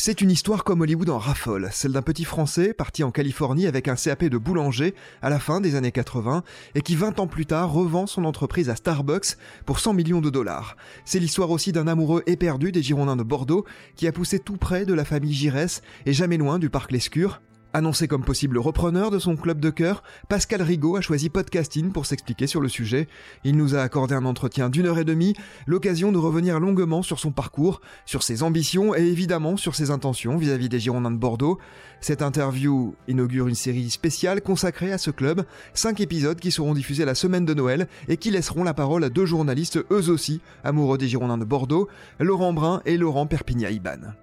C'est une histoire comme Hollywood en raffole, celle d'un petit Français parti en Californie avec un CAP de boulanger à la fin des années 80 et qui 20 ans plus tard revend son entreprise à Starbucks pour 100 millions de dollars. C'est l'histoire aussi d'un amoureux éperdu des Girondins de Bordeaux qui a poussé tout près de la famille Giresse et jamais loin du parc Lescure, Annoncé comme possible repreneur de son club de cœur, Pascal Rigaud a choisi podcasting pour s'expliquer sur le sujet. Il nous a accordé un entretien d'une heure et demie, l'occasion de revenir longuement sur son parcours, sur ses ambitions et évidemment sur ses intentions vis-à-vis des Girondins de Bordeaux. Cette interview inaugure une série spéciale consacrée à ce club, cinq épisodes qui seront diffusés la semaine de Noël et qui laisseront la parole à deux journalistes eux aussi amoureux des Girondins de Bordeaux, Laurent Brun et Laurent Perpignan-Iban.